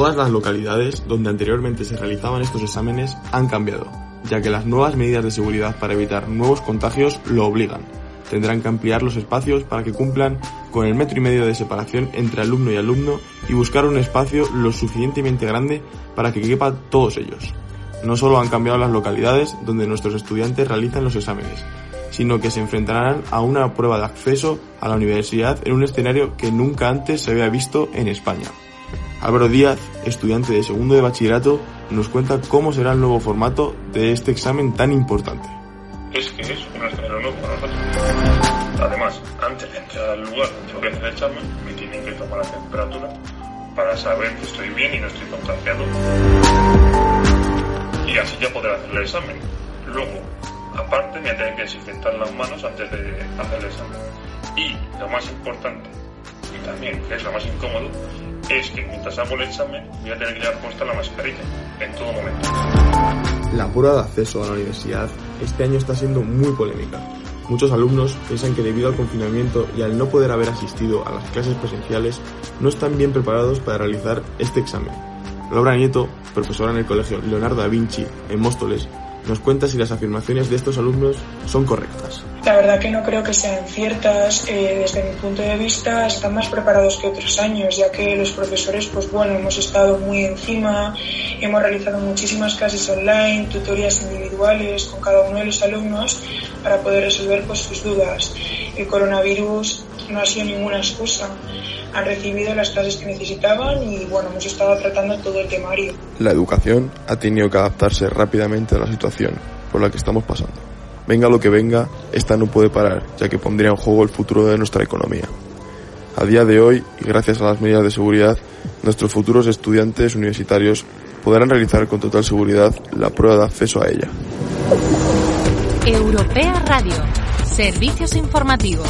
Todas las localidades donde anteriormente se realizaban estos exámenes han cambiado, ya que las nuevas medidas de seguridad para evitar nuevos contagios lo obligan. Tendrán que ampliar los espacios para que cumplan con el metro y medio de separación entre alumno y alumno y buscar un espacio lo suficientemente grande para que quepa todos ellos. No solo han cambiado las localidades donde nuestros estudiantes realizan los exámenes, sino que se enfrentarán a una prueba de acceso a la universidad en un escenario que nunca antes se había visto en España. Álvaro Díaz, estudiante de segundo de bachillerato, nos cuenta cómo será el nuevo formato de este examen tan importante. Es que es un escenario nuevo para nosotros. Además, antes de entrar al lugar donde tengo que hacer el examen, me tienen que tomar la temperatura para saber que estoy bien y no estoy contagiado. Y así ya podré hacer el examen. Luego, aparte, me tener que desinfectar las manos antes de hacer el examen. Y lo más importante, y también que es lo más incómodo, es que mientras hago el examen voy a tener que llevar puesta la mascarilla en todo momento. La prueba de acceso a la universidad este año está siendo muy polémica. Muchos alumnos piensan que debido al confinamiento y al no poder haber asistido a las clases presenciales, no están bien preparados para realizar este examen. Laura Nieto, profesora en el Colegio Leonardo da Vinci, en Móstoles, nos cuenta si las afirmaciones de estos alumnos son correctas. La verdad que no creo que sean ciertas. Eh, desde mi punto de vista están más preparados que otros años, ya que los profesores, pues bueno, hemos estado muy encima, hemos realizado muchísimas clases online, tutorías individuales con cada uno de los alumnos para poder resolver pues sus dudas. El coronavirus no ha sido ninguna excusa. Han recibido las clases que necesitaban y bueno, hemos estado tratando todo el temario. La educación ha tenido que adaptarse rápidamente a la situación por la que estamos pasando. Venga lo que venga, esta no puede parar, ya que pondría en juego el futuro de nuestra economía. A día de hoy, y gracias a las medidas de seguridad, nuestros futuros estudiantes universitarios podrán realizar con total seguridad la prueba de acceso a ella. Europea Radio, servicios informativos.